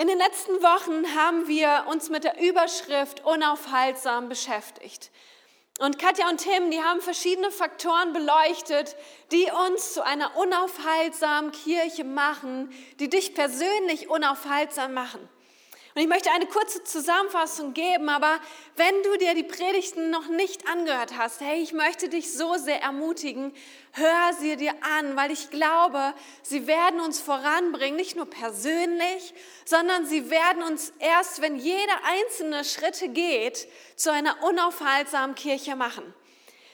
In den letzten Wochen haben wir uns mit der Überschrift unaufhaltsam beschäftigt. Und Katja und Tim, die haben verschiedene Faktoren beleuchtet, die uns zu einer unaufhaltsamen Kirche machen, die dich persönlich unaufhaltsam machen. Und ich möchte eine kurze Zusammenfassung geben, aber wenn du dir die Predigten noch nicht angehört hast, hey, ich möchte dich so sehr ermutigen, hör sie dir an, weil ich glaube, sie werden uns voranbringen, nicht nur persönlich, sondern sie werden uns erst, wenn jeder einzelne Schritte geht, zu einer unaufhaltsamen Kirche machen.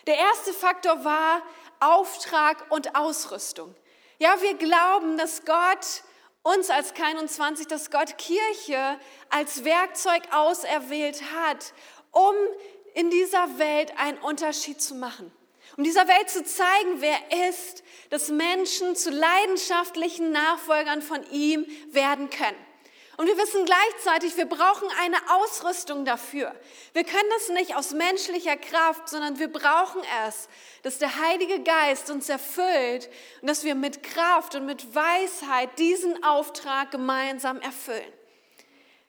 Der erste Faktor war Auftrag und Ausrüstung. Ja, wir glauben, dass Gott uns als K21, dass Gott Kirche als Werkzeug auserwählt hat, um in dieser Welt einen Unterschied zu machen. Um dieser Welt zu zeigen, wer ist, dass Menschen zu leidenschaftlichen Nachfolgern von ihm werden können. Und wir wissen gleichzeitig, wir brauchen eine Ausrüstung dafür. Wir können das nicht aus menschlicher Kraft, sondern wir brauchen es, dass der Heilige Geist uns erfüllt und dass wir mit Kraft und mit Weisheit diesen Auftrag gemeinsam erfüllen.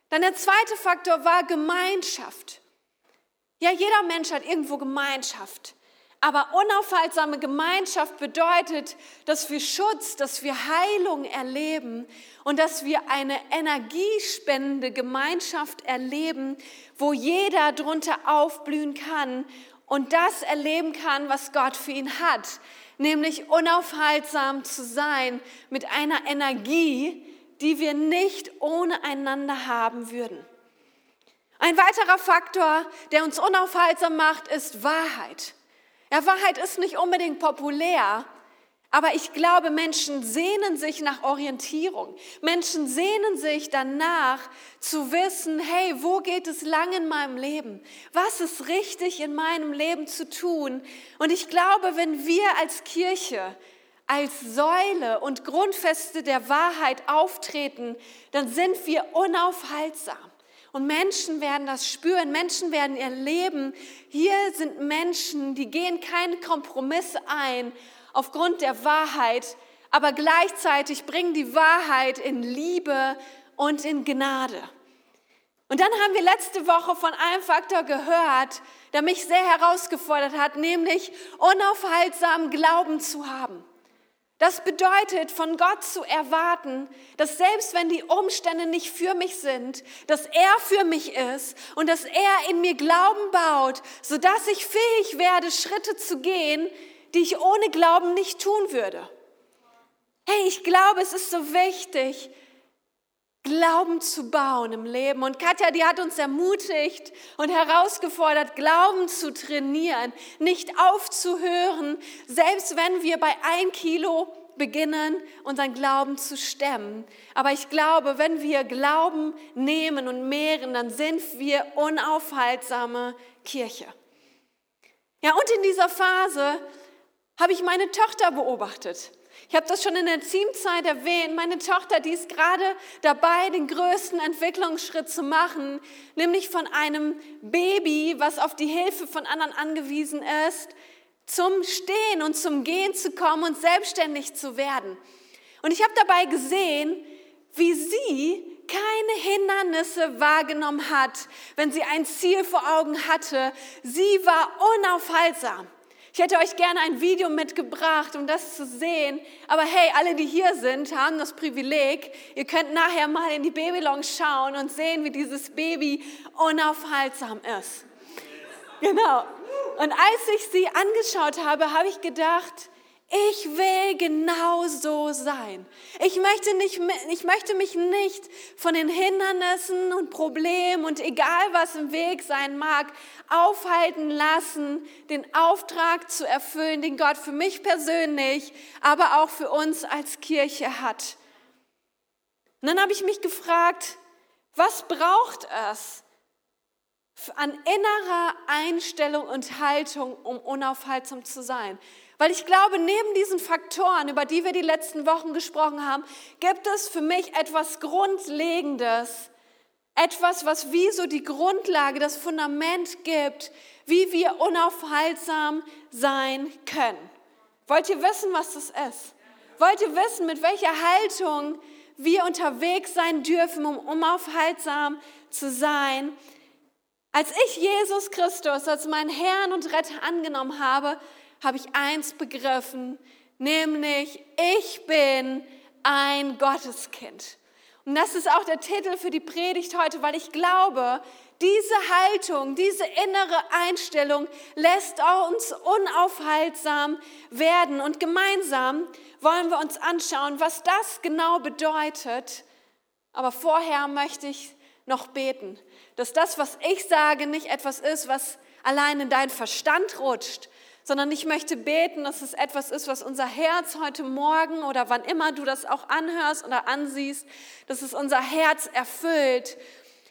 Dann der zweite Faktor war Gemeinschaft. Ja, jeder Mensch hat irgendwo Gemeinschaft. Aber unaufhaltsame Gemeinschaft bedeutet, dass wir Schutz, dass wir Heilung erleben und dass wir eine energiespendende Gemeinschaft erleben, wo jeder drunter aufblühen kann und das erleben kann, was Gott für ihn hat, nämlich unaufhaltsam zu sein mit einer Energie, die wir nicht ohne einander haben würden. Ein weiterer Faktor, der uns unaufhaltsam macht, ist Wahrheit. Ja, Wahrheit ist nicht unbedingt populär, aber ich glaube, Menschen sehnen sich nach Orientierung. Menschen sehnen sich danach zu wissen, hey, wo geht es lang in meinem Leben? Was ist richtig in meinem Leben zu tun? Und ich glaube, wenn wir als Kirche als Säule und Grundfeste der Wahrheit auftreten, dann sind wir unaufhaltsam. Und Menschen werden das spüren, Menschen werden ihr Leben. Hier sind Menschen, die gehen keine Kompromisse ein aufgrund der Wahrheit, aber gleichzeitig bringen die Wahrheit in Liebe und in Gnade. Und dann haben wir letzte Woche von einem Faktor gehört, der mich sehr herausgefordert hat, nämlich unaufhaltsam Glauben zu haben. Das bedeutet, von Gott zu erwarten, dass selbst wenn die Umstände nicht für mich sind, dass er für mich ist und dass er in mir Glauben baut, sodass ich fähig werde, Schritte zu gehen, die ich ohne Glauben nicht tun würde. Hey, ich glaube, es ist so wichtig, Glauben zu bauen im Leben. Und Katja, die hat uns ermutigt und herausgefordert, Glauben zu trainieren, nicht aufzuhören, selbst wenn wir bei ein Kilo beginnen, unseren Glauben zu stemmen. Aber ich glaube, wenn wir Glauben nehmen und mehren, dann sind wir unaufhaltsame Kirche. Ja, und in dieser Phase habe ich meine Tochter beobachtet. Ich habe das schon in der Teamzeit erwähnt. Meine Tochter, die ist gerade dabei, den größten Entwicklungsschritt zu machen, nämlich von einem Baby, was auf die Hilfe von anderen angewiesen ist, zum Stehen und zum Gehen zu kommen und selbstständig zu werden. Und ich habe dabei gesehen, wie sie keine Hindernisse wahrgenommen hat, wenn sie ein Ziel vor Augen hatte. Sie war unaufhaltsam. Ich hätte euch gerne ein Video mitgebracht, um das zu sehen. Aber hey, alle, die hier sind, haben das Privileg. Ihr könnt nachher mal in die Babylounge schauen und sehen, wie dieses Baby unaufhaltsam ist. Genau. Und als ich sie angeschaut habe, habe ich gedacht, ich will genau so sein. Ich möchte, nicht, ich möchte mich nicht von den Hindernissen und Problemen und egal was im Weg sein mag, aufhalten lassen, den Auftrag zu erfüllen, den Gott für mich persönlich, aber auch für uns als Kirche hat. Und dann habe ich mich gefragt, was braucht es an innerer Einstellung und Haltung, um unaufhaltsam zu sein? Weil ich glaube, neben diesen Faktoren, über die wir die letzten Wochen gesprochen haben, gibt es für mich etwas Grundlegendes, etwas, was wie so die Grundlage, das Fundament gibt, wie wir unaufhaltsam sein können. Wollt ihr wissen, was das ist? Wollt ihr wissen, mit welcher Haltung wir unterwegs sein dürfen, um unaufhaltsam zu sein. Als ich Jesus Christus als meinen Herrn und Retter angenommen habe, habe ich eins begriffen, nämlich ich bin ein Gotteskind. Und das ist auch der Titel für die Predigt heute, weil ich glaube, diese Haltung, diese innere Einstellung lässt uns unaufhaltsam werden. Und gemeinsam wollen wir uns anschauen, was das genau bedeutet. Aber vorher möchte ich noch beten, dass das, was ich sage, nicht etwas ist, was allein in deinen Verstand rutscht, sondern ich möchte beten, dass es etwas ist, was unser Herz heute Morgen oder wann immer du das auch anhörst oder ansiehst, dass es unser Herz erfüllt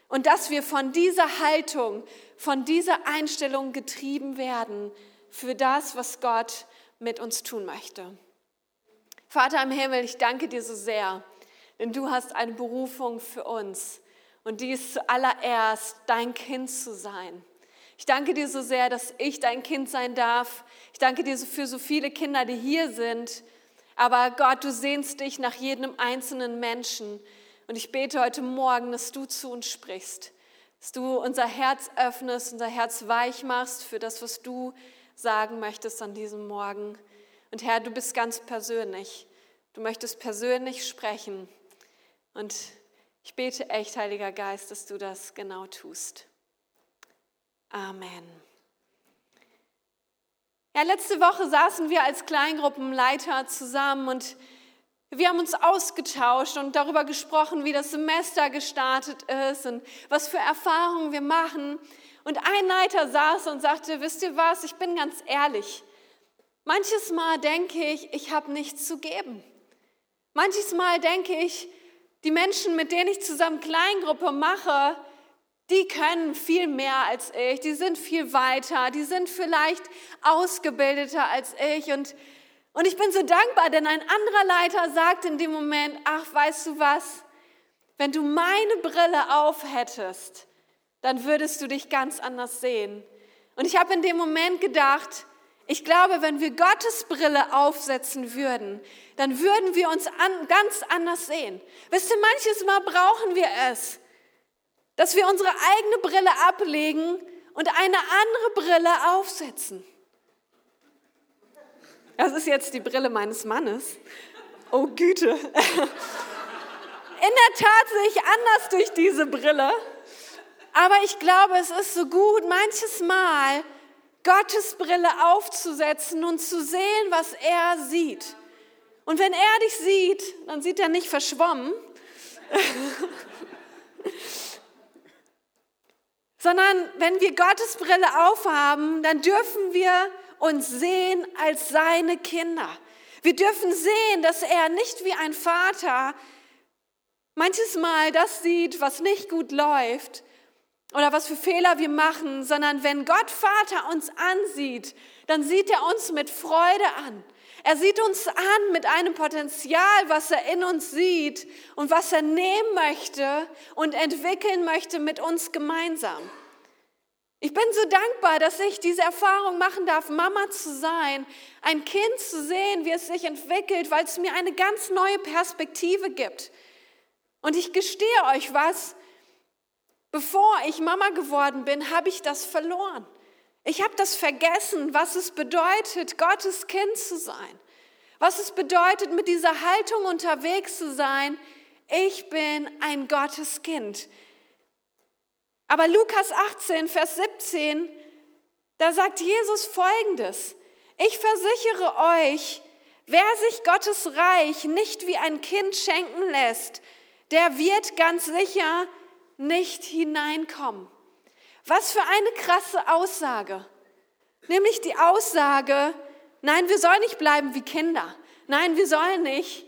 und dass wir von dieser Haltung, von dieser Einstellung getrieben werden für das, was Gott mit uns tun möchte. Vater im Himmel, ich danke dir so sehr, denn du hast eine Berufung für uns und die ist zuallererst dein Kind zu sein. Ich danke dir so sehr, dass ich dein Kind sein darf. Ich danke dir für so viele Kinder, die hier sind. Aber Gott, du sehnst dich nach jedem einzelnen Menschen. Und ich bete heute Morgen, dass du zu uns sprichst, dass du unser Herz öffnest, unser Herz weich machst für das, was du sagen möchtest an diesem Morgen. Und Herr, du bist ganz persönlich. Du möchtest persönlich sprechen. Und ich bete echt, Heiliger Geist, dass du das genau tust. Amen. Ja, letzte Woche saßen wir als Kleingruppenleiter zusammen und wir haben uns ausgetauscht und darüber gesprochen, wie das Semester gestartet ist und was für Erfahrungen wir machen. Und ein Leiter saß und sagte, wisst ihr was, ich bin ganz ehrlich. Manches Mal denke ich, ich habe nichts zu geben. Manches Mal denke ich, die Menschen, mit denen ich zusammen Kleingruppe mache, die können viel mehr als ich, die sind viel weiter, die sind vielleicht ausgebildeter als ich. Und, und ich bin so dankbar, denn ein anderer Leiter sagt in dem Moment, ach, weißt du was, wenn du meine Brille auf hättest, dann würdest du dich ganz anders sehen. Und ich habe in dem Moment gedacht, ich glaube, wenn wir Gottes Brille aufsetzen würden, dann würden wir uns an, ganz anders sehen. Wisst ihr, manches Mal brauchen wir es, dass wir unsere eigene Brille ablegen und eine andere Brille aufsetzen. Das ist jetzt die Brille meines Mannes. Oh Güte. In der Tat sehe ich anders durch diese Brille. Aber ich glaube, es ist so gut, manches Mal Gottes Brille aufzusetzen und zu sehen, was er sieht. Und wenn er dich sieht, dann sieht er nicht verschwommen, sondern wenn wir Gottes Brille aufhaben, dann dürfen wir uns sehen als seine Kinder. Wir dürfen sehen, dass er nicht wie ein Vater manches Mal das sieht, was nicht gut läuft oder was für Fehler wir machen, sondern wenn Gott Vater uns ansieht, dann sieht er uns mit Freude an. Er sieht uns an mit einem Potenzial, was er in uns sieht und was er nehmen möchte und entwickeln möchte mit uns gemeinsam. Ich bin so dankbar, dass ich diese Erfahrung machen darf, Mama zu sein, ein Kind zu sehen, wie es sich entwickelt, weil es mir eine ganz neue Perspektive gibt. Und ich gestehe euch was, bevor ich Mama geworden bin, habe ich das verloren. Ich habe das vergessen, was es bedeutet, Gottes Kind zu sein. Was es bedeutet, mit dieser Haltung unterwegs zu sein. Ich bin ein Gottes Kind. Aber Lukas 18, Vers 17, da sagt Jesus Folgendes. Ich versichere euch, wer sich Gottes Reich nicht wie ein Kind schenken lässt, der wird ganz sicher nicht hineinkommen. Was für eine krasse Aussage. Nämlich die Aussage, nein, wir sollen nicht bleiben wie Kinder. Nein, wir sollen nicht,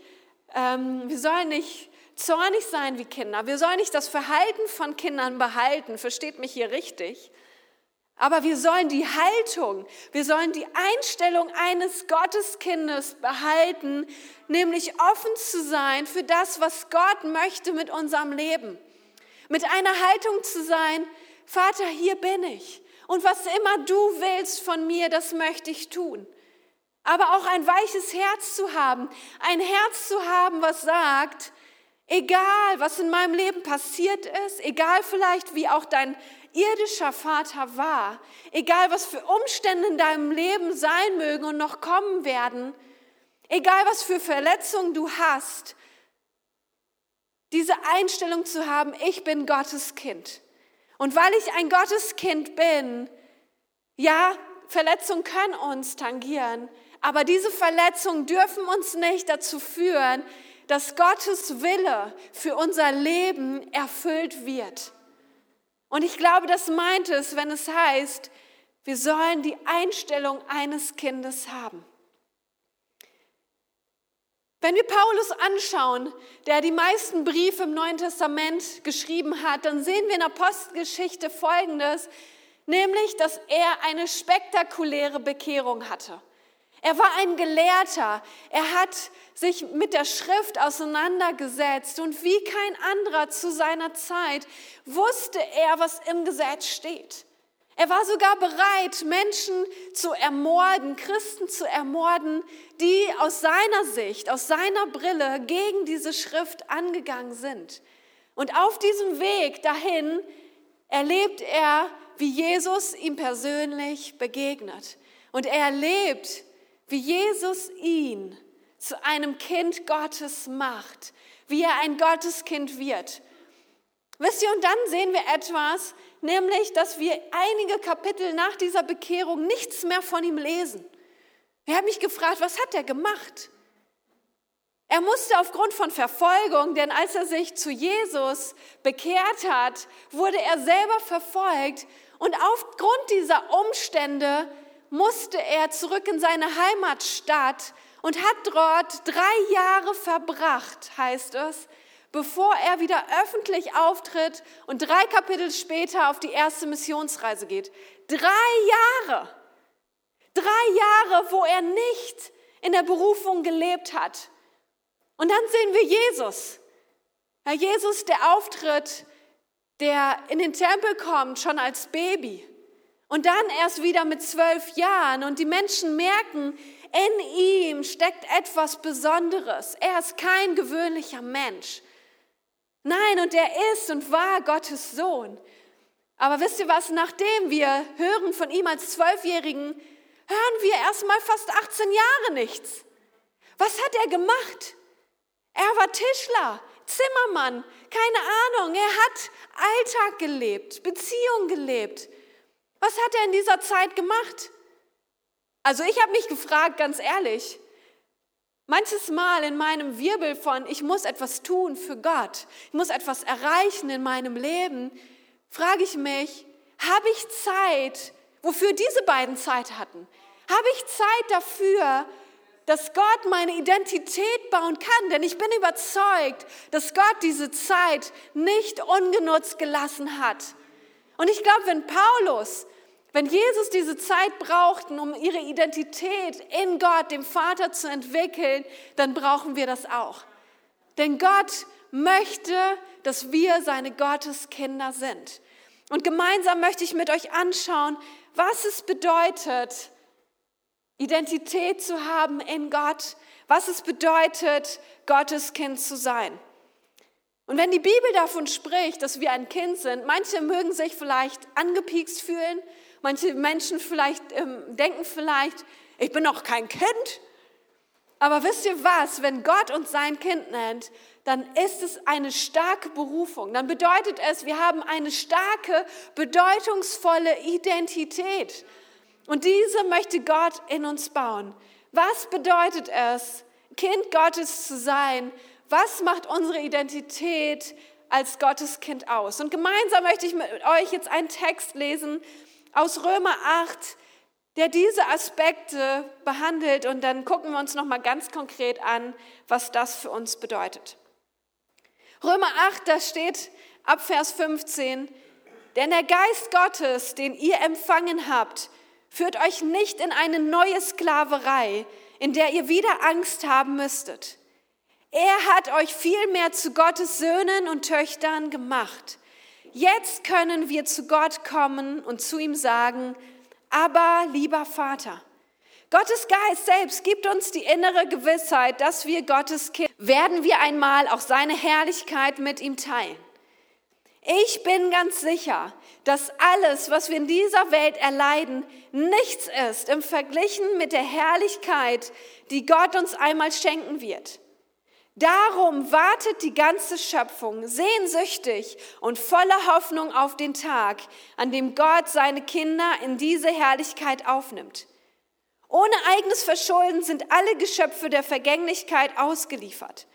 ähm, wir sollen nicht zornig sein wie Kinder. Wir sollen nicht das Verhalten von Kindern behalten. Versteht mich hier richtig. Aber wir sollen die Haltung, wir sollen die Einstellung eines Gotteskindes behalten, nämlich offen zu sein für das, was Gott möchte mit unserem Leben. Mit einer Haltung zu sein, Vater, hier bin ich. Und was immer du willst von mir, das möchte ich tun. Aber auch ein weiches Herz zu haben, ein Herz zu haben, was sagt, Egal, was in meinem Leben passiert ist, egal vielleicht, wie auch dein irdischer Vater war, egal was für Umstände in deinem Leben sein mögen und noch kommen werden, egal was für Verletzungen du hast, diese Einstellung zu haben, ich bin Gottes Kind. Und weil ich ein Gotteskind bin, ja, Verletzungen können uns tangieren, aber diese Verletzungen dürfen uns nicht dazu führen, dass Gottes Wille für unser Leben erfüllt wird. Und ich glaube, das meint es, wenn es heißt, wir sollen die Einstellung eines Kindes haben. Wenn wir Paulus anschauen, der die meisten Briefe im Neuen Testament geschrieben hat, dann sehen wir in Apostelgeschichte Folgendes, nämlich, dass er eine spektakuläre Bekehrung hatte. Er war ein Gelehrter. Er hat sich mit der Schrift auseinandergesetzt und wie kein anderer zu seiner Zeit wusste er, was im Gesetz steht. Er war sogar bereit, Menschen zu ermorden, Christen zu ermorden, die aus seiner Sicht, aus seiner Brille gegen diese Schrift angegangen sind. Und auf diesem Weg dahin erlebt er, wie Jesus ihm persönlich begegnet. Und er erlebt, wie Jesus ihn zu einem Kind Gottes macht, wie er ein Gotteskind wird. Wisst ihr, und dann sehen wir etwas, nämlich, dass wir einige Kapitel nach dieser Bekehrung nichts mehr von ihm lesen. Ich habe mich gefragt, was hat er gemacht? Er musste aufgrund von Verfolgung, denn als er sich zu Jesus bekehrt hat, wurde er selber verfolgt und aufgrund dieser Umstände musste er zurück in seine Heimatstadt und hat dort drei Jahre verbracht, heißt es, bevor er wieder öffentlich auftritt und drei Kapitel später auf die erste Missionsreise geht. Drei Jahre. Drei Jahre, wo er nicht in der Berufung gelebt hat. Und dann sehen wir Jesus. Ja, Jesus, der auftritt, der in den Tempel kommt, schon als Baby. Und dann erst wieder mit zwölf Jahren. Und die Menschen merken, in ihm steckt etwas Besonderes. Er ist kein gewöhnlicher Mensch. Nein, und er ist und war Gottes Sohn. Aber wisst ihr was, nachdem wir hören von ihm als Zwölfjährigen, hören wir erst mal fast 18 Jahre nichts. Was hat er gemacht? Er war Tischler, Zimmermann, keine Ahnung. Er hat Alltag gelebt, Beziehung gelebt. Was hat er in dieser Zeit gemacht? Also ich habe mich gefragt, ganz ehrlich, manches Mal in meinem Wirbel von, ich muss etwas tun für Gott, ich muss etwas erreichen in meinem Leben, frage ich mich, habe ich Zeit, wofür diese beiden Zeit hatten? Habe ich Zeit dafür, dass Gott meine Identität bauen kann? Denn ich bin überzeugt, dass Gott diese Zeit nicht ungenutzt gelassen hat. Und ich glaube, wenn Paulus, wenn Jesus diese Zeit brauchten, um ihre Identität in Gott, dem Vater zu entwickeln, dann brauchen wir das auch. Denn Gott möchte, dass wir seine Gotteskinder sind. Und gemeinsam möchte ich mit euch anschauen, was es bedeutet, Identität zu haben in Gott, was es bedeutet, Gottes Kind zu sein. Und wenn die Bibel davon spricht, dass wir ein Kind sind, manche mögen sich vielleicht angepiekst fühlen, manche Menschen vielleicht ähm, denken vielleicht, ich bin noch kein Kind. Aber wisst ihr was, wenn Gott uns sein Kind nennt, dann ist es eine starke Berufung. Dann bedeutet es, wir haben eine starke, bedeutungsvolle Identität. Und diese möchte Gott in uns bauen. Was bedeutet es, Kind Gottes zu sein? was macht unsere Identität als Gotteskind aus? Und gemeinsam möchte ich mit euch jetzt einen Text lesen aus Römer 8, der diese Aspekte behandelt und dann gucken wir uns noch mal ganz konkret an, was das für uns bedeutet. Römer 8, da steht ab Vers 15, denn der Geist Gottes, den ihr empfangen habt, führt euch nicht in eine neue Sklaverei, in der ihr wieder Angst haben müsstet. Er hat euch vielmehr zu Gottes Söhnen und Töchtern gemacht. Jetzt können wir zu Gott kommen und zu ihm sagen, aber lieber Vater, Gottes Geist selbst gibt uns die innere Gewissheit, dass wir Gottes Kind werden wir einmal auch seine Herrlichkeit mit ihm teilen. Ich bin ganz sicher, dass alles, was wir in dieser Welt erleiden, nichts ist im Verglichen mit der Herrlichkeit, die Gott uns einmal schenken wird. Darum wartet die ganze Schöpfung sehnsüchtig und voller Hoffnung auf den Tag, an dem Gott seine Kinder in diese Herrlichkeit aufnimmt. Ohne eigenes Verschulden sind alle Geschöpfe der Vergänglichkeit ausgeliefert,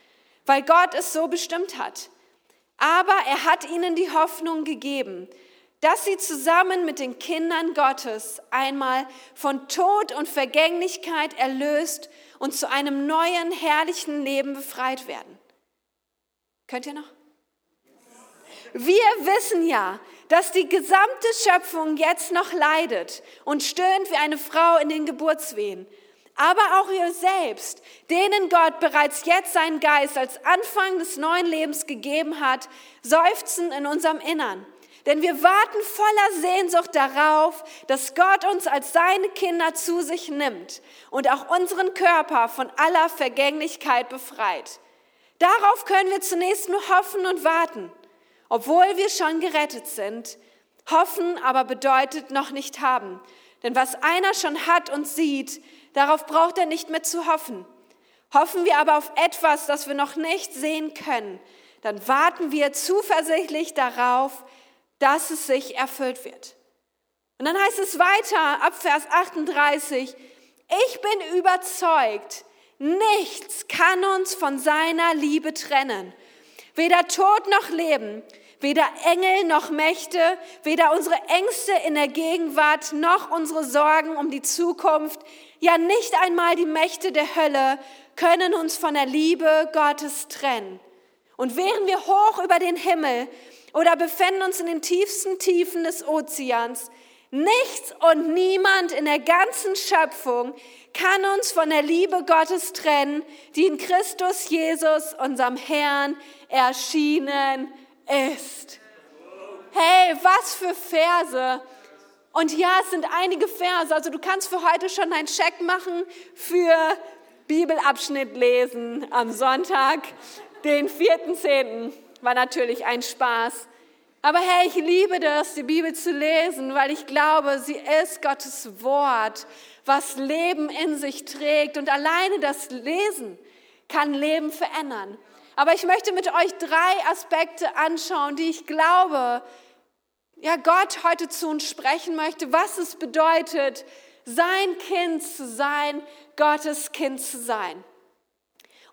weil Gott es so bestimmt hat. Aber er hat ihnen die Hoffnung gegeben, dass sie zusammen mit den Kindern Gottes einmal von Tod und Vergänglichkeit erlöst und zu einem neuen, herrlichen Leben befreit werden. Könnt ihr noch? Wir wissen ja, dass die gesamte Schöpfung jetzt noch leidet und stöhnt wie eine Frau in den Geburtswehen. Aber auch ihr selbst, denen Gott bereits jetzt seinen Geist als Anfang des neuen Lebens gegeben hat, seufzen in unserem Innern. Denn wir warten voller Sehnsucht darauf, dass Gott uns als seine Kinder zu sich nimmt und auch unseren Körper von aller Vergänglichkeit befreit. Darauf können wir zunächst nur hoffen und warten, obwohl wir schon gerettet sind. Hoffen aber bedeutet noch nicht haben. Denn was einer schon hat und sieht, darauf braucht er nicht mehr zu hoffen. Hoffen wir aber auf etwas, das wir noch nicht sehen können, dann warten wir zuversichtlich darauf, dass es sich erfüllt wird. Und dann heißt es weiter ab Vers 38, ich bin überzeugt, nichts kann uns von seiner Liebe trennen. Weder Tod noch Leben, weder Engel noch Mächte, weder unsere Ängste in der Gegenwart noch unsere Sorgen um die Zukunft, ja nicht einmal die Mächte der Hölle können uns von der Liebe Gottes trennen. Und wären wir hoch über den Himmel, oder befinden uns in den tiefsten Tiefen des Ozeans. Nichts und niemand in der ganzen Schöpfung kann uns von der Liebe Gottes trennen, die in Christus Jesus, unserem Herrn, erschienen ist. Hey, was für Verse! Und ja, es sind einige Verse. Also du kannst für heute schon einen Check machen für Bibelabschnitt lesen am Sonntag, den 4.10 war natürlich ein Spaß. Aber hey, ich liebe das, die Bibel zu lesen, weil ich glaube, sie ist Gottes Wort, was Leben in sich trägt. Und alleine das Lesen kann Leben verändern. Aber ich möchte mit euch drei Aspekte anschauen, die ich glaube, ja, Gott heute zu uns sprechen möchte, was es bedeutet, sein Kind zu sein, Gottes Kind zu sein.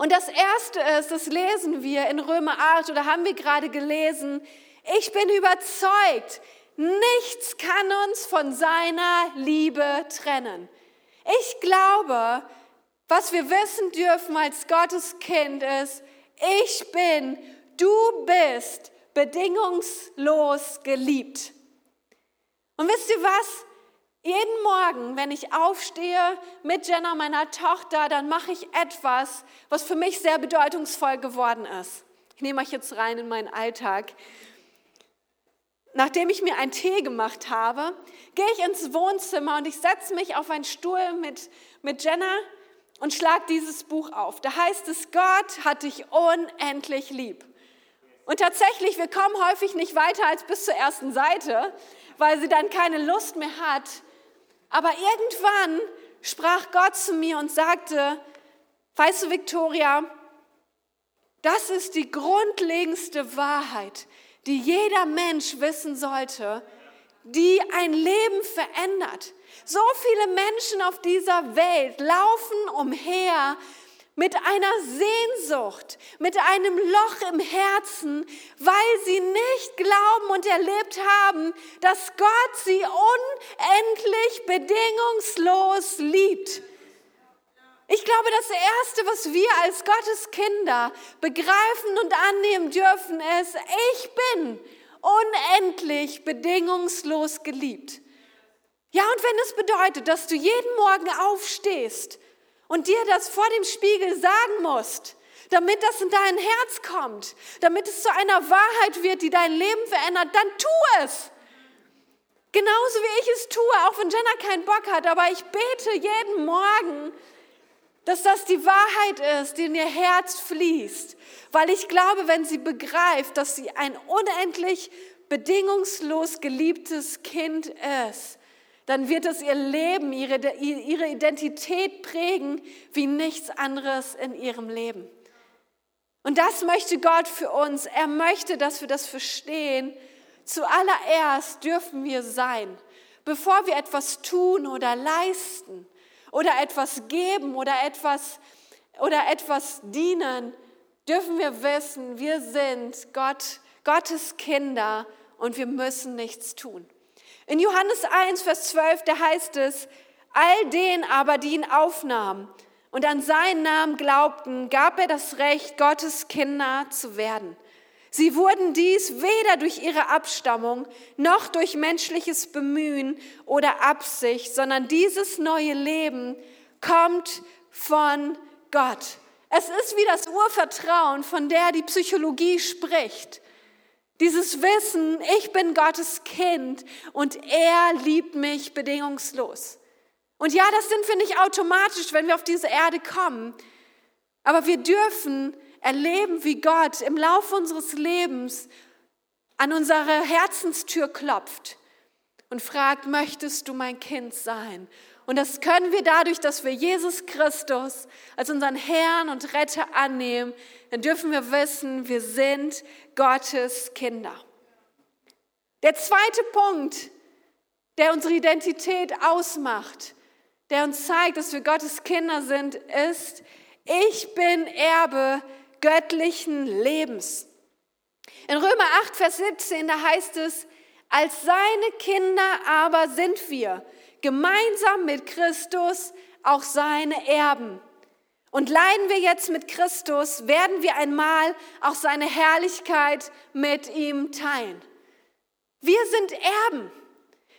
Und das erste ist, das lesen wir in Römer 8 oder haben wir gerade gelesen. Ich bin überzeugt, nichts kann uns von seiner Liebe trennen. Ich glaube, was wir wissen dürfen als Gottes Kind ist, ich bin, du bist bedingungslos geliebt. Und wisst ihr was? Jeden Morgen, wenn ich aufstehe mit Jenna, meiner Tochter, dann mache ich etwas, was für mich sehr bedeutungsvoll geworden ist. Ich nehme euch jetzt rein in meinen Alltag. Nachdem ich mir einen Tee gemacht habe, gehe ich ins Wohnzimmer und ich setze mich auf einen Stuhl mit, mit Jenna und schlage dieses Buch auf. Da heißt es, Gott hat dich unendlich lieb. Und tatsächlich, wir kommen häufig nicht weiter als bis zur ersten Seite, weil sie dann keine Lust mehr hat, aber irgendwann sprach Gott zu mir und sagte, weißt du, Victoria, das ist die grundlegendste Wahrheit, die jeder Mensch wissen sollte, die ein Leben verändert. So viele Menschen auf dieser Welt laufen umher mit einer Sehnsucht, mit einem Loch im Herzen, weil sie nicht glauben und erlebt haben, dass Gott sie unendlich bedingungslos liebt. Ich glaube, das Erste, was wir als Gottes Kinder begreifen und annehmen dürfen, ist, ich bin unendlich bedingungslos geliebt. Ja, und wenn es bedeutet, dass du jeden Morgen aufstehst und dir das vor dem Spiegel sagen musst, damit das in dein Herz kommt, damit es zu einer Wahrheit wird, die dein Leben verändert, dann tu es. Genauso wie ich es tue, auch wenn Jenna keinen Bock hat, aber ich bete jeden Morgen, dass das die Wahrheit ist, die in ihr Herz fließt, weil ich glaube, wenn sie begreift, dass sie ein unendlich bedingungslos geliebtes Kind ist, dann wird es ihr Leben, ihre, ihre Identität prägen wie nichts anderes in ihrem Leben. Und das möchte Gott für uns. Er möchte, dass wir das verstehen. Zuallererst dürfen wir sein, bevor wir etwas tun oder leisten oder etwas geben oder etwas, oder etwas dienen, dürfen wir wissen, wir sind Gott, Gottes Kinder und wir müssen nichts tun. In Johannes 1, Vers 12, da heißt es, all denen aber, die ihn aufnahmen und an seinen Namen glaubten, gab er das Recht, Gottes Kinder zu werden. Sie wurden dies weder durch ihre Abstammung noch durch menschliches Bemühen oder Absicht, sondern dieses neue Leben kommt von Gott. Es ist wie das Urvertrauen, von der die Psychologie spricht. Dieses Wissen, ich bin Gottes Kind und er liebt mich bedingungslos. Und ja, das sind wir nicht automatisch, wenn wir auf diese Erde kommen. Aber wir dürfen erleben, wie Gott im Laufe unseres Lebens an unsere Herzenstür klopft und fragt, möchtest du mein Kind sein? Und das können wir dadurch, dass wir Jesus Christus als unseren Herrn und Retter annehmen. Dann dürfen wir wissen, wir sind Gottes Kinder. Der zweite Punkt, der unsere Identität ausmacht, der uns zeigt, dass wir Gottes Kinder sind, ist, ich bin Erbe göttlichen Lebens. In Römer 8, Vers 17, da heißt es, als seine Kinder aber sind wir gemeinsam mit Christus auch seine Erben. Und leiden wir jetzt mit Christus, werden wir einmal auch seine Herrlichkeit mit ihm teilen. Wir sind Erben.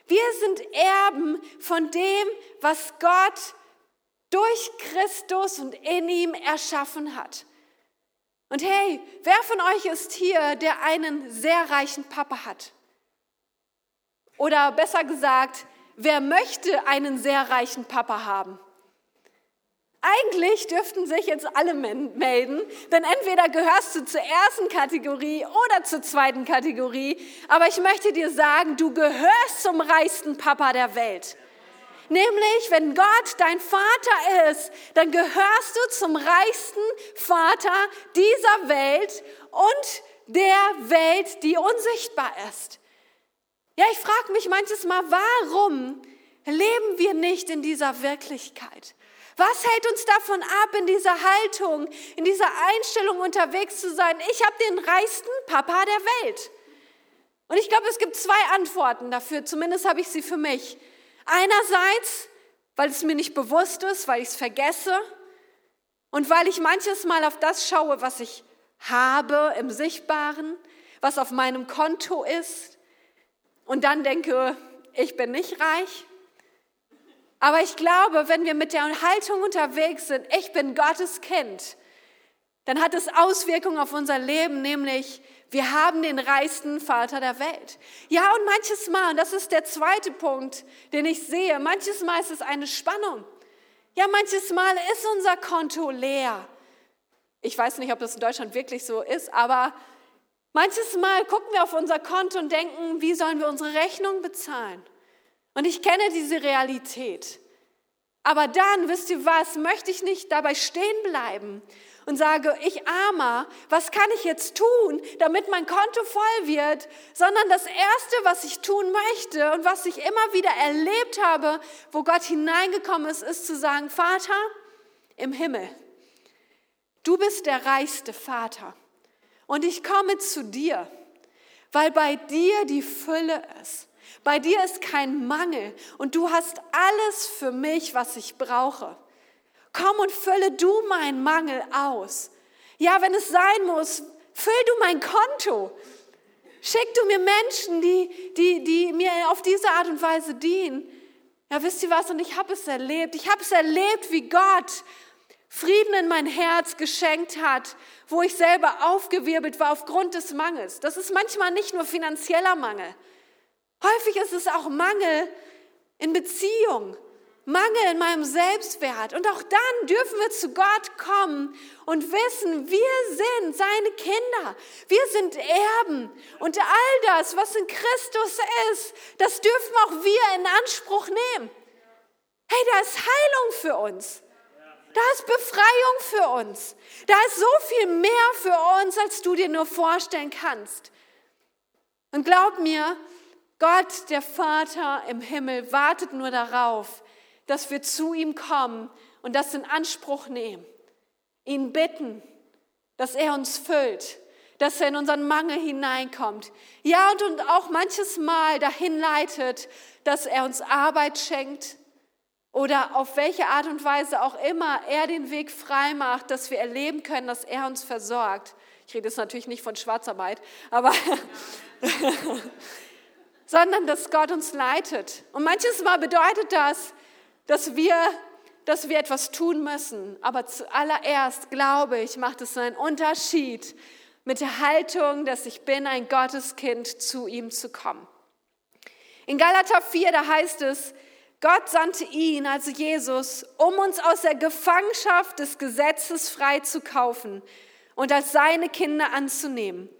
Wir sind Erben von dem, was Gott durch Christus und in ihm erschaffen hat. Und hey, wer von euch ist hier, der einen sehr reichen Papa hat? Oder besser gesagt, wer möchte einen sehr reichen Papa haben? Eigentlich dürften sich jetzt alle melden, denn entweder gehörst du zur ersten Kategorie oder zur zweiten Kategorie. Aber ich möchte dir sagen, du gehörst zum reichsten Papa der Welt. Nämlich, wenn Gott dein Vater ist, dann gehörst du zum reichsten Vater dieser Welt und der Welt, die unsichtbar ist. Ja, ich frage mich manches Mal, warum leben wir nicht in dieser Wirklichkeit? Was hält uns davon ab, in dieser Haltung, in dieser Einstellung unterwegs zu sein? Ich habe den reichsten Papa der Welt. Und ich glaube, es gibt zwei Antworten dafür, zumindest habe ich sie für mich. Einerseits, weil es mir nicht bewusst ist, weil ich es vergesse und weil ich manches Mal auf das schaue, was ich habe im Sichtbaren, was auf meinem Konto ist und dann denke, ich bin nicht reich. Aber ich glaube, wenn wir mit der Haltung unterwegs sind, ich bin Gottes Kind, dann hat es Auswirkungen auf unser Leben, nämlich wir haben den reichsten Vater der Welt. Ja, und manches Mal, und das ist der zweite Punkt, den ich sehe, manches Mal ist es eine Spannung. Ja, manches Mal ist unser Konto leer. Ich weiß nicht, ob das in Deutschland wirklich so ist, aber manches Mal gucken wir auf unser Konto und denken, wie sollen wir unsere Rechnung bezahlen? Und ich kenne diese Realität. Aber dann, wisst ihr was, möchte ich nicht dabei stehen bleiben und sage, ich armer, was kann ich jetzt tun, damit mein Konto voll wird, sondern das Erste, was ich tun möchte und was ich immer wieder erlebt habe, wo Gott hineingekommen ist, ist zu sagen, Vater im Himmel, du bist der reichste Vater und ich komme zu dir, weil bei dir die Fülle ist. Bei dir ist kein Mangel und du hast alles für mich, was ich brauche. Komm und fülle du meinen Mangel aus. Ja, wenn es sein muss, füll du mein Konto. Schick du mir Menschen, die, die, die mir auf diese Art und Weise dienen. Ja, wisst ihr was? Und ich habe es erlebt. Ich habe es erlebt, wie Gott Frieden in mein Herz geschenkt hat, wo ich selber aufgewirbelt war aufgrund des Mangels. Das ist manchmal nicht nur finanzieller Mangel. Häufig ist es auch Mangel in Beziehung, Mangel in meinem Selbstwert. Und auch dann dürfen wir zu Gott kommen und wissen, wir sind seine Kinder. Wir sind Erben. Und all das, was in Christus ist, das dürfen auch wir in Anspruch nehmen. Hey, da ist Heilung für uns. Da ist Befreiung für uns. Da ist so viel mehr für uns, als du dir nur vorstellen kannst. Und glaub mir, Gott, der Vater im Himmel, wartet nur darauf, dass wir zu ihm kommen und das in Anspruch nehmen. Ihn bitten, dass er uns füllt, dass er in unseren Mangel hineinkommt. Ja, und, und auch manches Mal dahin leitet, dass er uns Arbeit schenkt, oder auf welche Art und Weise auch immer er den Weg frei macht, dass wir erleben können, dass er uns versorgt. Ich rede jetzt natürlich nicht von Schwarzarbeit, aber sondern dass Gott uns leitet. Und manches Mal bedeutet das, dass wir, dass wir etwas tun müssen. Aber zuallererst glaube ich, macht es einen Unterschied mit der Haltung, dass ich bin ein Gotteskind, zu ihm zu kommen. In Galater 4, da heißt es, Gott sandte ihn, also Jesus, um uns aus der Gefangenschaft des Gesetzes frei zu kaufen und als seine Kinder anzunehmen.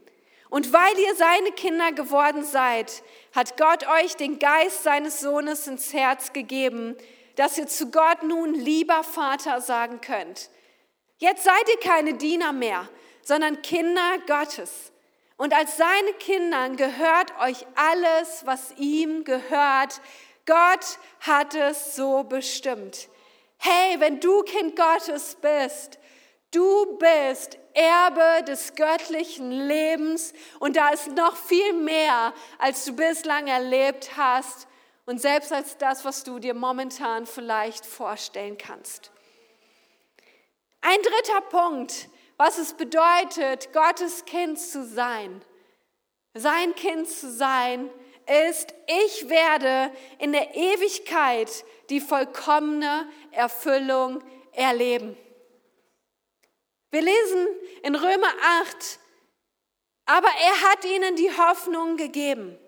Und weil ihr seine Kinder geworden seid, hat Gott euch den Geist seines Sohnes ins Herz gegeben, dass ihr zu Gott nun lieber Vater sagen könnt. Jetzt seid ihr keine Diener mehr, sondern Kinder Gottes. Und als seine Kindern gehört euch alles, was ihm gehört, Gott hat es so bestimmt. Hey, wenn du Kind Gottes bist, du bist Erbe des göttlichen Lebens und da ist noch viel mehr, als du bislang erlebt hast und selbst als das, was du dir momentan vielleicht vorstellen kannst. Ein dritter Punkt, was es bedeutet, Gottes Kind zu sein. Sein Kind zu sein, ist, ich werde in der Ewigkeit die vollkommene Erfüllung erleben. Wir lesen in Römer 8, aber er hat ihnen die Hoffnung gegeben,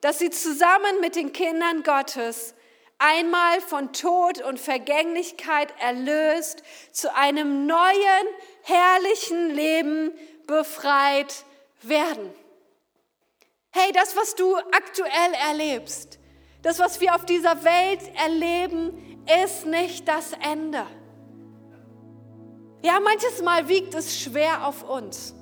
dass sie zusammen mit den Kindern Gottes einmal von Tod und Vergänglichkeit erlöst zu einem neuen, herrlichen Leben befreit werden. Hey, das, was du aktuell erlebst, das, was wir auf dieser Welt erleben, ist nicht das Ende. Ja, manches Mal wiegt es schwer auf uns.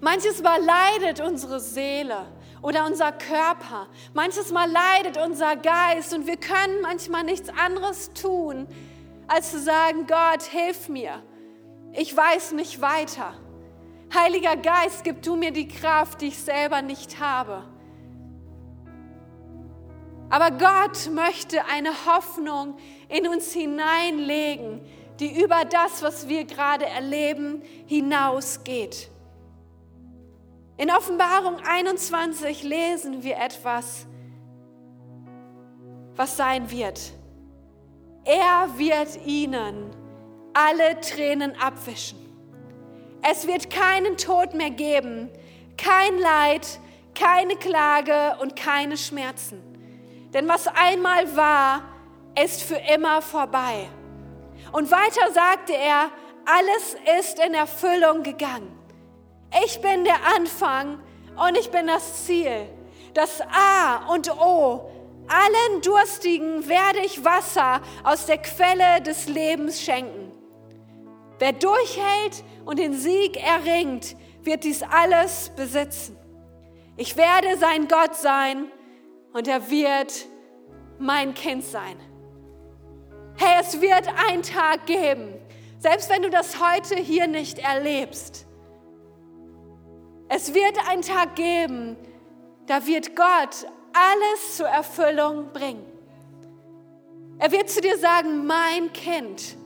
Manches Mal leidet unsere Seele oder unser Körper. Manches Mal leidet unser Geist und wir können manchmal nichts anderes tun, als zu sagen, Gott, hilf mir. Ich weiß nicht weiter. Heiliger Geist, gib du mir die Kraft, die ich selber nicht habe. Aber Gott möchte eine Hoffnung in uns hineinlegen, die über das, was wir gerade erleben, hinausgeht. In Offenbarung 21 lesen wir etwas, was sein wird. Er wird ihnen alle Tränen abwischen. Es wird keinen Tod mehr geben, kein Leid, keine Klage und keine Schmerzen. Denn was einmal war, ist für immer vorbei. Und weiter sagte er, alles ist in Erfüllung gegangen. Ich bin der Anfang und ich bin das Ziel. Das A und O. Allen Durstigen werde ich Wasser aus der Quelle des Lebens schenken. Wer durchhält und den Sieg erringt, wird dies alles besitzen. Ich werde sein Gott sein und er wird mein Kind sein. Hey, es wird einen Tag geben, selbst wenn du das heute hier nicht erlebst. Es wird einen Tag geben, da wird Gott alles zur Erfüllung bringen. Er wird zu dir sagen, mein Kind,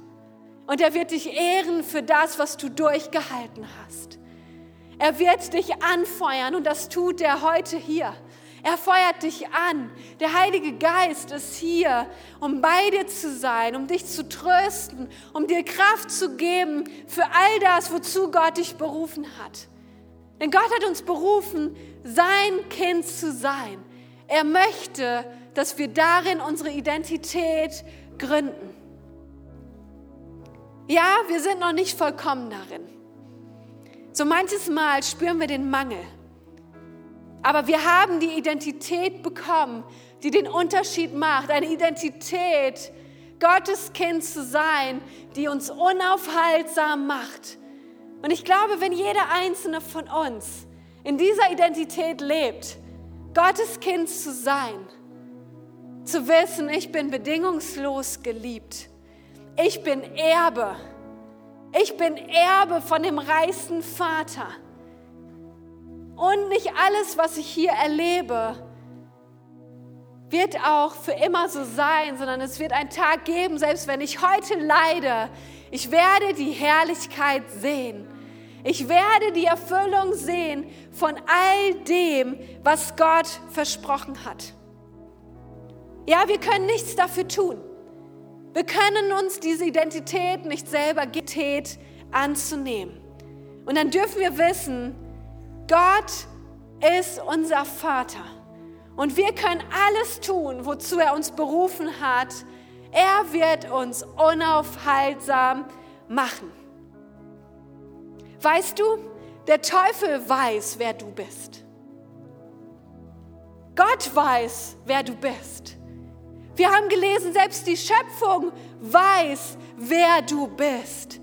und er wird dich ehren für das, was du durchgehalten hast. Er wird dich anfeuern und das tut er heute hier. Er feuert dich an. Der Heilige Geist ist hier, um bei dir zu sein, um dich zu trösten, um dir Kraft zu geben für all das, wozu Gott dich berufen hat. Denn Gott hat uns berufen, sein Kind zu sein. Er möchte, dass wir darin unsere Identität gründen. Ja, wir sind noch nicht vollkommen darin. So manches Mal spüren wir den Mangel. Aber wir haben die Identität bekommen, die den Unterschied macht. Eine Identität, Gottes Kind zu sein, die uns unaufhaltsam macht. Und ich glaube, wenn jeder einzelne von uns in dieser Identität lebt, Gottes Kind zu sein, zu wissen, ich bin bedingungslos geliebt, ich bin Erbe, ich bin Erbe von dem reichsten Vater. Und nicht alles, was ich hier erlebe, wird auch für immer so sein, sondern es wird einen Tag geben, selbst wenn ich heute leide, ich werde die Herrlichkeit sehen. Ich werde die Erfüllung sehen von all dem, was Gott versprochen hat. Ja, wir können nichts dafür tun. Wir können uns diese Identität nicht selber Identität anzunehmen. Und dann dürfen wir wissen, Gott ist unser Vater. Und wir können alles tun, wozu er uns berufen hat. Er wird uns unaufhaltsam machen. Weißt du, der Teufel weiß, wer du bist. Gott weiß, wer du bist. Wir haben gelesen, selbst die Schöpfung weiß, wer du bist.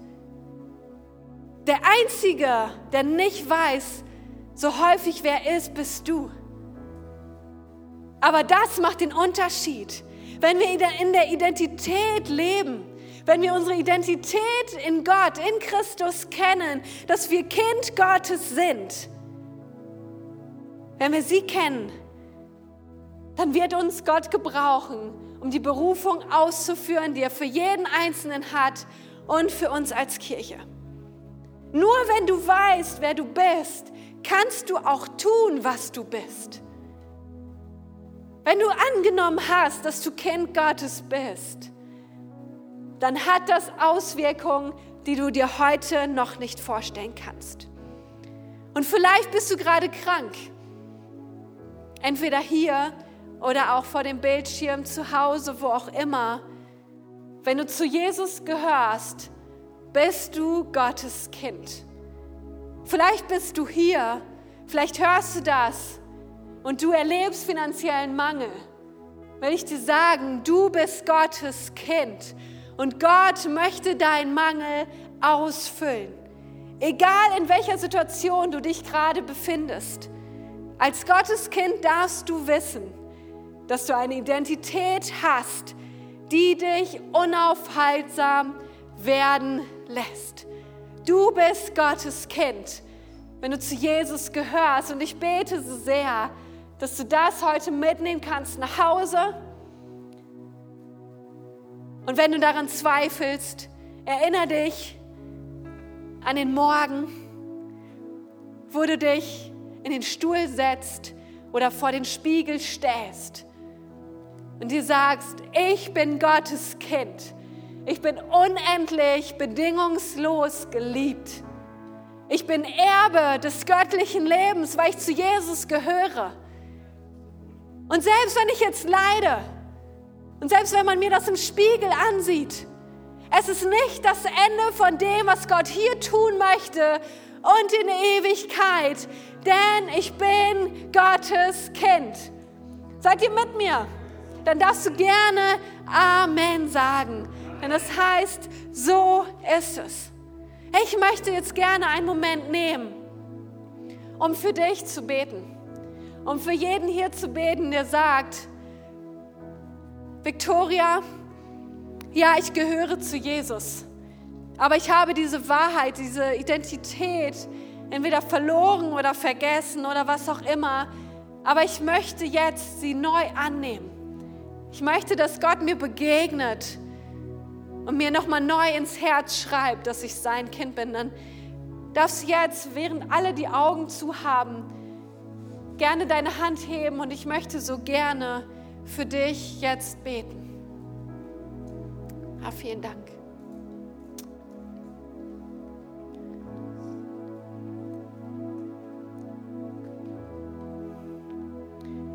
Der Einzige, der nicht weiß, so häufig wer er ist, bist du. Aber das macht den Unterschied. Wenn wir in der Identität leben, wenn wir unsere Identität in Gott, in Christus kennen, dass wir Kind Gottes sind, wenn wir sie kennen, dann wird uns Gott gebrauchen, um die Berufung auszuführen, die er für jeden Einzelnen hat und für uns als Kirche. Nur wenn du weißt, wer du bist, kannst du auch tun, was du bist. Wenn du angenommen hast, dass du Kind Gottes bist, dann hat das Auswirkungen, die du dir heute noch nicht vorstellen kannst. Und vielleicht bist du gerade krank. Entweder hier oder auch vor dem Bildschirm zu Hause, wo auch immer. Wenn du zu Jesus gehörst, bist du Gottes Kind. Vielleicht bist du hier, vielleicht hörst du das und du erlebst finanziellen Mangel. Will ich dir sagen, du bist Gottes Kind und Gott möchte deinen Mangel ausfüllen. Egal in welcher Situation du dich gerade befindest. Als Gottes Kind darfst du wissen, dass du eine Identität hast, die dich unaufhaltsam werden lässt. Du bist Gottes Kind, wenn du zu Jesus gehörst. Und ich bete so sehr, dass du das heute mitnehmen kannst nach Hause und wenn du daran zweifelst, erinnere dich an den Morgen, wo du dich in den Stuhl setzt oder vor den Spiegel stellst und dir sagst, ich bin Gottes Kind. Ich bin unendlich, bedingungslos geliebt. Ich bin Erbe des göttlichen Lebens, weil ich zu Jesus gehöre. Und selbst wenn ich jetzt leide, und selbst wenn man mir das im Spiegel ansieht, es ist nicht das Ende von dem, was Gott hier tun möchte und in Ewigkeit, denn ich bin Gottes Kind. Seid ihr mit mir? Dann darfst du gerne Amen sagen, denn das heißt, so ist es. Ich möchte jetzt gerne einen Moment nehmen, um für dich zu beten, um für jeden hier zu beten, der sagt, Victoria, ja, ich gehöre zu Jesus, aber ich habe diese Wahrheit, diese Identität entweder verloren oder vergessen oder was auch immer, aber ich möchte jetzt sie neu annehmen. Ich möchte, dass Gott mir begegnet und mir nochmal neu ins Herz schreibt, dass ich sein Kind bin. Dann darfst du jetzt, während alle die Augen zu haben, gerne deine Hand heben und ich möchte so gerne für dich jetzt beten. Ah, vielen Dank.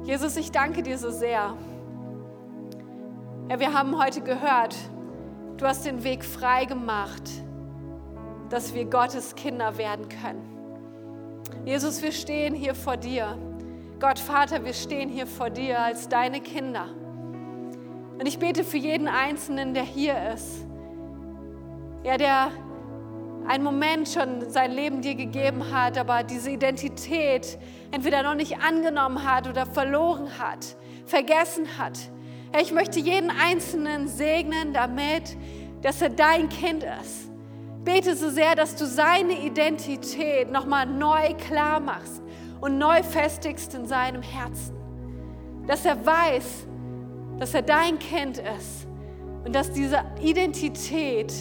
Jesus, ich danke dir so sehr. Ja, wir haben heute gehört, du hast den Weg frei gemacht, dass wir Gottes Kinder werden können. Jesus, wir stehen hier vor dir. Gott Vater, wir stehen hier vor dir als deine Kinder. Und ich bete für jeden Einzelnen, der hier ist. Ja, der einen Moment schon sein Leben dir gegeben hat, aber diese Identität entweder noch nicht angenommen hat oder verloren hat, vergessen hat. Ja, ich möchte jeden Einzelnen segnen damit, dass er dein Kind ist. Bete so sehr, dass du seine Identität nochmal neu klar machst und neu festigst in seinem Herzen. Dass er weiß, dass er dein Kind ist und dass diese Identität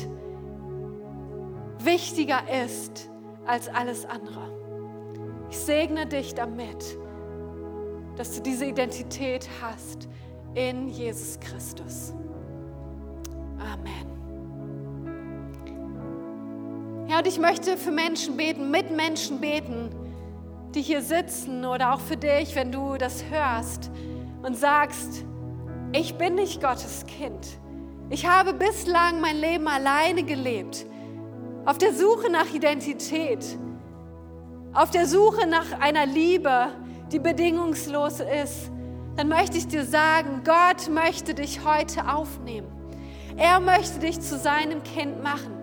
wichtiger ist als alles andere. Ich segne dich damit, dass du diese Identität hast in Jesus Christus. Amen. Ja, und ich möchte für Menschen beten, mit Menschen beten, die hier sitzen oder auch für dich, wenn du das hörst und sagst, ich bin nicht Gottes Kind. Ich habe bislang mein Leben alleine gelebt, auf der Suche nach Identität, auf der Suche nach einer Liebe, die bedingungslos ist. Dann möchte ich dir sagen, Gott möchte dich heute aufnehmen. Er möchte dich zu seinem Kind machen.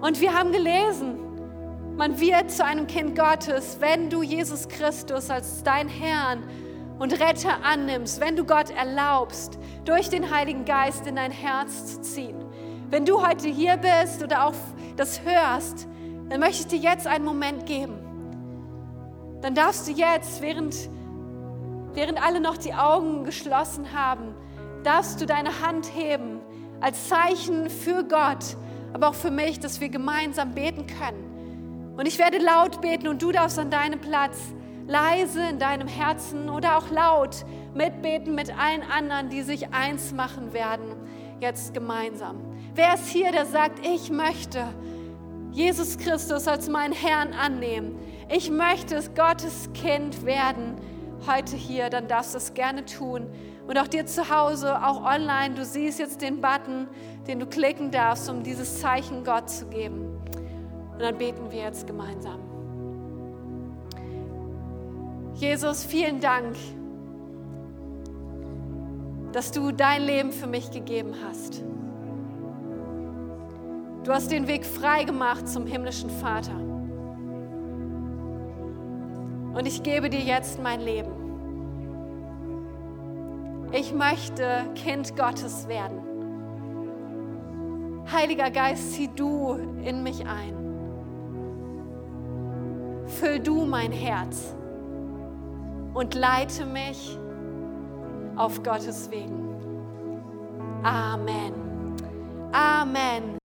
Und wir haben gelesen, man wird zu einem Kind Gottes, wenn du Jesus Christus als dein Herrn und Retter annimmst, wenn du Gott erlaubst, durch den Heiligen Geist in dein Herz zu ziehen. Wenn du heute hier bist oder auch das hörst, dann möchte ich dir jetzt einen Moment geben. Dann darfst du jetzt, während, während alle noch die Augen geschlossen haben, darfst du deine Hand heben als Zeichen für Gott, aber auch für mich, dass wir gemeinsam beten können. Und ich werde laut beten und du darfst an deinem Platz leise in deinem Herzen oder auch laut mitbeten mit allen anderen, die sich eins machen werden, jetzt gemeinsam. Wer ist hier, der sagt, ich möchte Jesus Christus als meinen Herrn annehmen? Ich möchte Gottes Kind werden heute hier, dann darfst du es gerne tun. Und auch dir zu Hause, auch online, du siehst jetzt den Button, den du klicken darfst, um dieses Zeichen Gott zu geben. Und dann beten wir jetzt gemeinsam. Jesus, vielen Dank, dass du dein Leben für mich gegeben hast. Du hast den Weg frei gemacht zum himmlischen Vater. Und ich gebe dir jetzt mein Leben. Ich möchte Kind Gottes werden. Heiliger Geist, zieh du in mich ein füll du mein Herz und leite mich auf Gottes Wegen. Amen. Amen.